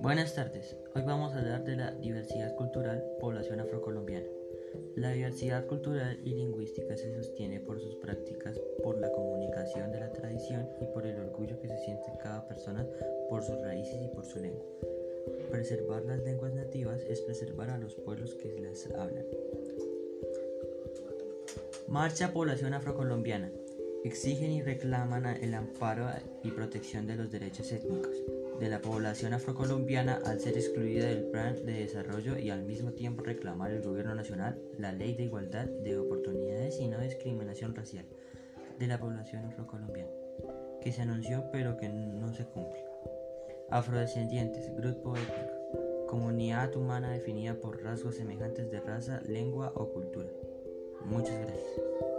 Buenas tardes, hoy vamos a hablar de la diversidad cultural población afrocolombiana. La diversidad cultural y lingüística se sostiene por sus prácticas, por la comunicación de la tradición y por el orgullo que se siente cada persona por sus raíces y por su lengua. Preservar las lenguas nativas es preservar a los pueblos que las hablan. Marcha Población Afrocolombiana. Exigen y reclaman el amparo y protección de los derechos étnicos de la población afrocolombiana al ser excluida del plan de desarrollo y al mismo tiempo reclamar el gobierno nacional la ley de igualdad de oportunidades y no discriminación racial de la población afrocolombiana, que se anunció pero que no se cumple. Afrodescendientes, grupo étnico, comunidad humana definida por rasgos semejantes de raza, lengua o cultura. Muchas gracias.